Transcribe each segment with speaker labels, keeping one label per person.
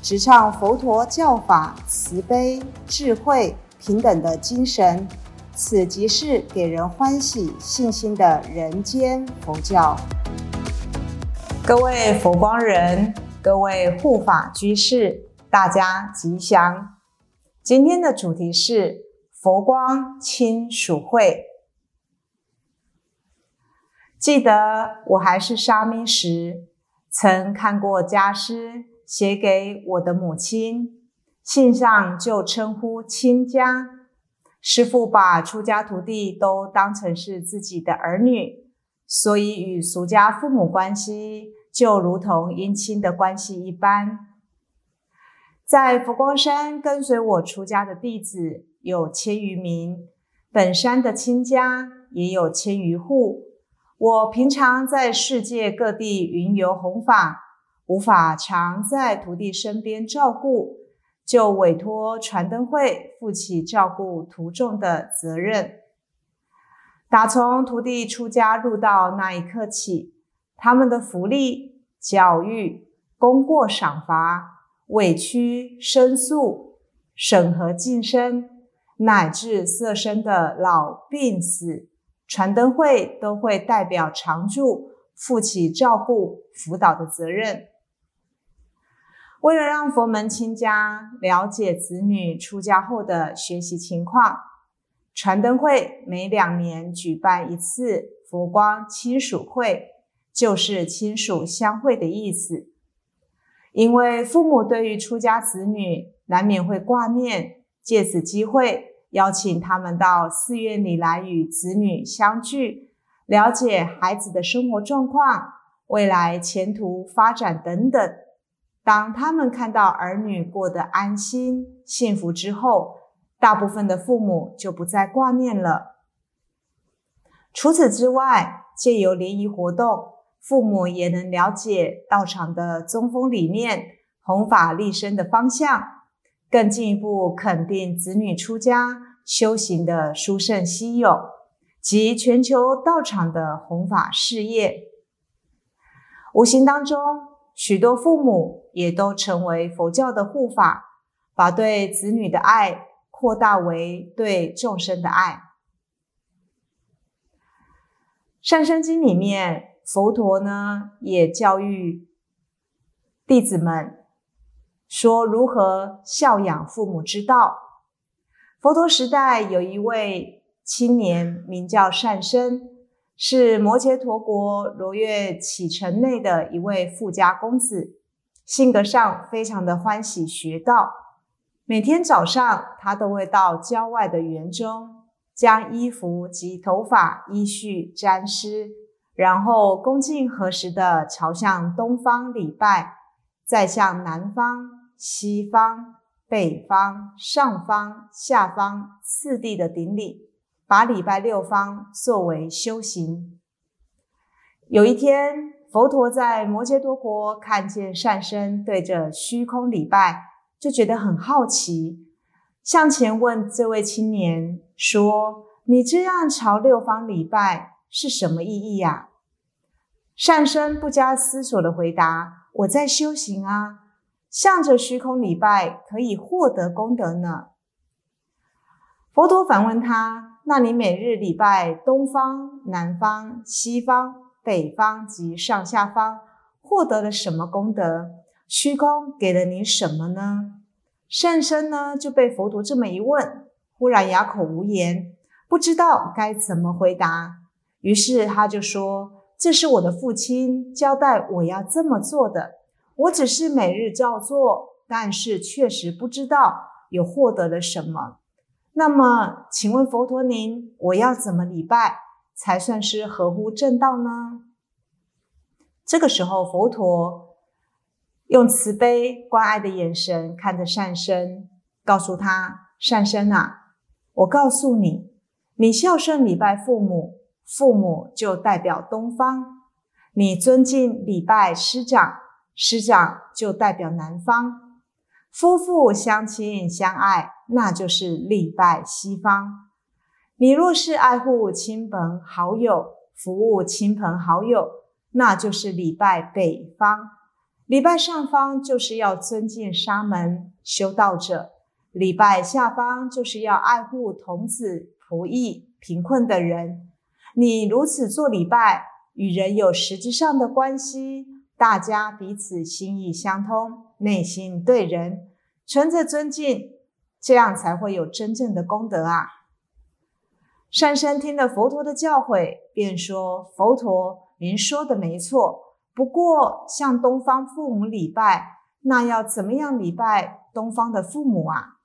Speaker 1: 直唱佛陀教法慈悲、智慧、平等的精神。此即是给人欢喜、信心的人间佛教。各位佛光人，各位护法居士，大家吉祥。今天的主题是佛光亲属会。记得我还是沙弥时，曾看过家师写给我的母亲，信上就称呼亲家。师父把出家徒弟都当成是自己的儿女，所以与俗家父母关系就如同姻亲的关系一般。在佛光山跟随我出家的弟子有千余名，本山的亲家也有千余户。我平常在世界各地云游弘法，无法常在徒弟身边照顾。就委托传灯会负起照顾徒众的责任。打从徒弟出家入道那一刻起，他们的福利、教育、功过赏罚、委屈申诉、审核晋升，乃至色身的老病死，传灯会都会代表常住负起照顾辅导的责任。为了让佛门亲家了解子女出家后的学习情况，传灯会每两年举办一次佛光亲属会，就是亲属相会的意思。因为父母对于出家子女难免会挂念，借此机会邀请他们到寺院里来与子女相聚，了解孩子的生活状况、未来前途发展等等。当他们看到儿女过得安心、幸福之后，大部分的父母就不再挂念了。除此之外，借由联谊活动，父母也能了解道场的宗风理念、弘法立身的方向，更进一步肯定子女出家修行的殊胜稀有及全球道场的弘法事业。无形当中。许多父母也都成为佛教的护法，把对子女的爱扩大为对众生的爱。善生经里面，佛陀呢也教育弟子们说如何孝养父母之道。佛陀时代有一位青年，名叫善生。是摩羯陀国罗越启城内的一位富家公子，性格上非常的欢喜学道。每天早上，他都会到郊外的园中，将衣服及头发依序沾湿，然后恭敬合十的朝向东方礼拜，再向南方、西方、北方、上方、下方四地的顶礼。把礼拜六方作为修行。有一天，佛陀在摩羯多国看见善生对着虚空礼拜，就觉得很好奇，向前问这位青年说：“你这样朝六方礼拜是什么意义呀？”善生不加思索的回答：“我在修行啊，向着虚空礼拜可以获得功德呢。”佛陀反问他。那你每日礼拜东方、南方、西方、北方及上下方，获得了什么功德？虚空给了你什么呢？善生呢就被佛陀这么一问，忽然哑口无言，不知道该怎么回答。于是他就说：“这是我的父亲交代我要这么做的，我只是每日照做，但是确实不知道有获得了什么。”那么，请问佛陀您，我要怎么礼拜才算是合乎正道呢？这个时候，佛陀用慈悲关爱的眼神看着善生，告诉他：“善生啊，我告诉你，你孝顺礼拜父母，父母就代表东方；你尊敬礼拜师长，师长就代表南方。”夫妇相亲相爱，那就是礼拜西方。你若是爱护亲朋好友，服务亲朋好友，那就是礼拜北方。礼拜上方就是要尊敬沙门修道者，礼拜下方就是要爱护童子仆役贫困的人。你如此做礼拜，与人有实质上的关系，大家彼此心意相通，内心对人。存着尊敬，这样才会有真正的功德啊！善生听了佛陀的教诲，便说：“佛陀，您说的没错。不过，向东方父母礼拜，那要怎么样礼拜东方的父母啊？”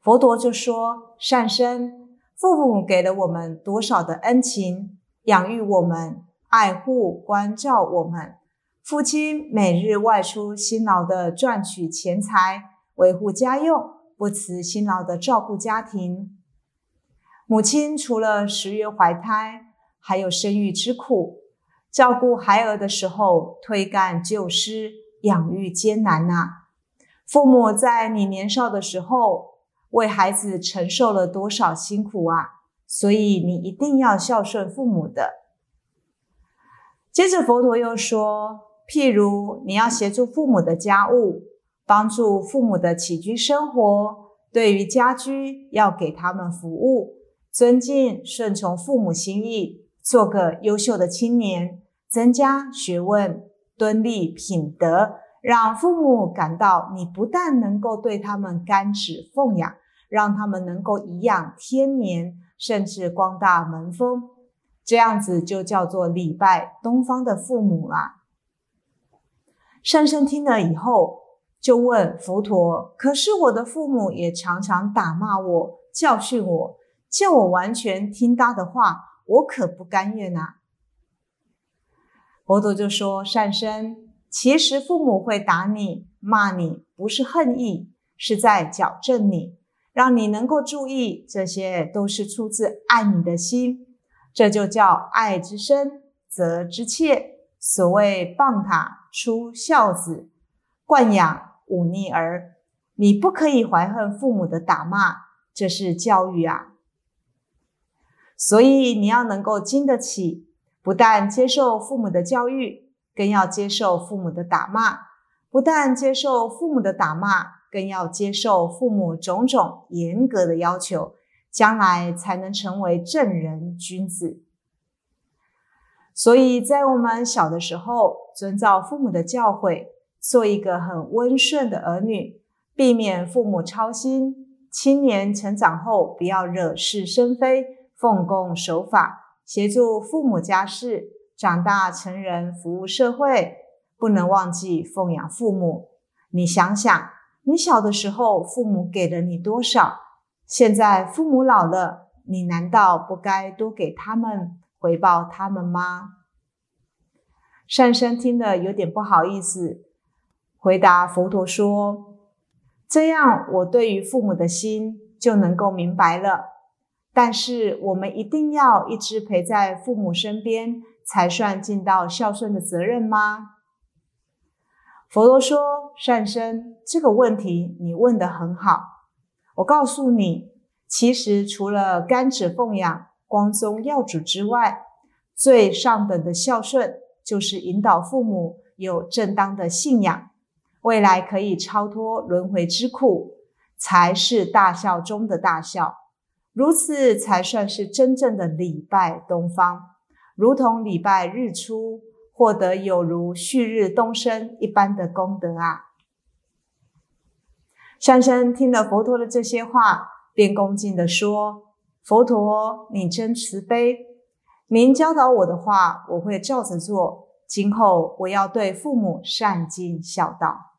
Speaker 1: 佛陀就说：“善生，父母给了我们多少的恩情，养育我们，爱护关照我们。”父亲每日外出辛劳的赚取钱财，维护家用，不辞辛劳的照顾家庭。母亲除了十月怀胎，还有生育之苦，照顾孩儿的时候推干就湿，养育艰难呐。父母在你年少的时候为孩子承受了多少辛苦啊！所以你一定要孝顺父母的。接着佛陀又说。譬如你要协助父母的家务，帮助父母的起居生活，对于家居要给他们服务，尊敬顺从父母心意，做个优秀的青年，增加学问，敦立品德，让父母感到你不但能够对他们甘旨奉养，让他们能够颐养天年，甚至光大门风，这样子就叫做礼拜东方的父母啦。善生听了以后，就问佛陀：“可是我的父母也常常打骂我、教训我，叫我完全听他的话，我可不甘愿呐。”佛陀就说：“善生，其实父母会打你、骂你，不是恨意，是在矫正你，让你能够注意，这些都是出自爱你的心，这就叫爱之深，责之切。所谓棒塔。”出孝子，惯养忤逆儿，你不可以怀恨父母的打骂，这是教育啊。所以你要能够经得起，不但接受父母的教育，更要接受父母的打骂；不但接受父母的打骂，更要接受父母种种严格的要求，将来才能成为正人君子。所以在我们小的时候，遵照父母的教诲，做一个很温顺的儿女，避免父母操心。青年成长后，不要惹是生非，奉公守法，协助父母家事。长大成人，服务社会，不能忘记奉养父母。你想想，你小的时候，父母给了你多少？现在父母老了，你难道不该多给他们？回报他们吗？善生听了有点不好意思，回答佛陀说：“这样我对于父母的心就能够明白了。但是我们一定要一直陪在父母身边，才算尽到孝顺的责任吗？”佛陀说：“善生，这个问题你问得很好。我告诉你，其实除了甘旨奉养。”光宗耀祖之外，最上等的孝顺就是引导父母有正当的信仰，未来可以超脱轮回之苦，才是大孝中的大孝。如此才算是真正的礼拜东方，如同礼拜日出，获得有如旭日东升一般的功德啊！善生听了佛陀的这些话，便恭敬地说。佛陀，你真慈悲！您教导我的话，我会照着做。今后我要对父母善尽孝道。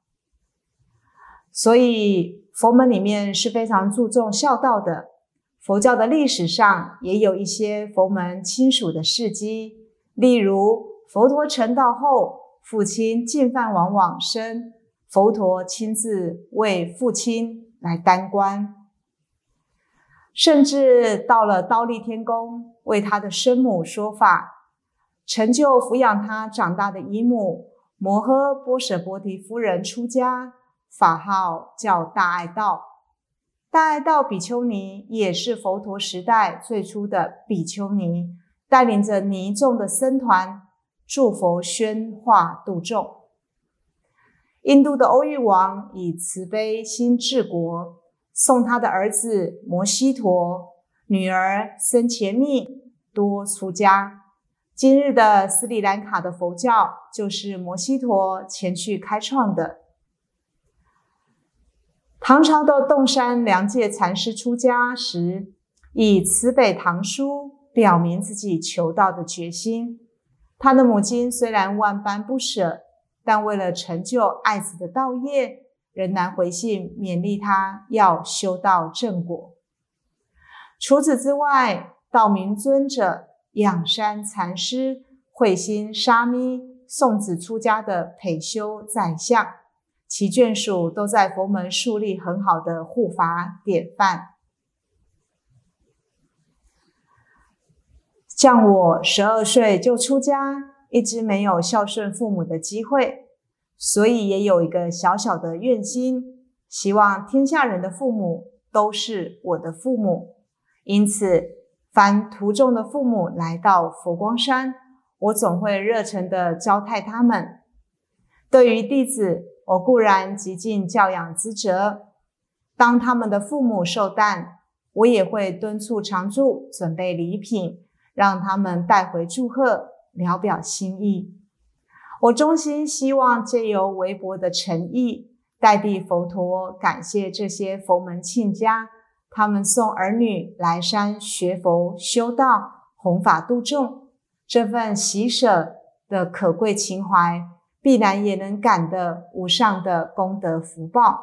Speaker 1: 所以佛门里面是非常注重孝道的。佛教的历史上也有一些佛门亲属的事迹，例如佛陀成道后，父亲进犯王往生，佛陀亲自为父亲来担棺，甚至到了刀立天宫为他的生母说法，成就抚养他长大的姨母摩诃波舍波提夫人出家，法号叫大爱道。大爱道比丘尼也是佛陀时代最初的比丘尼，带领着尼众的僧团，助佛宣化度众。印度的欧育王以慈悲心治国，送他的儿子摩西陀、女儿僧伽密多出家。今日的斯里兰卡的佛教就是摩西陀前去开创的。唐朝的洞山良介禅师出家时，以慈悲唐书表明自己求道的决心。他的母亲虽然万般不舍，但为了成就爱子的道业，仍然回信勉励他要修道正果。除此之外，道明尊者、仰山禅师、慧心沙弥送子出家的培修宰相。其眷属都在佛门树立很好的护法典范。像我十二岁就出家，一直没有孝顺父母的机会，所以也有一个小小的愿心，希望天下人的父母都是我的父母。因此，凡途中的父母来到佛光山，我总会热诚的招待他们。对于弟子。我固然极尽教养之责，当他们的父母寿诞，我也会敦促常住准备礼品，让他们带回祝贺，聊表心意。我衷心希望借由微薄的诚意，代替佛陀感谢这些佛门亲家，他们送儿女来山学佛修道，弘法度众，这份喜舍的可贵情怀。必然也能感得无上的功德福报。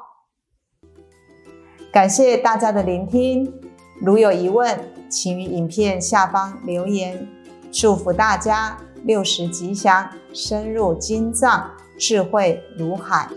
Speaker 1: 感谢大家的聆听，如有疑问，请于影片下方留言。祝福大家六十吉祥，深入经藏，智慧如海。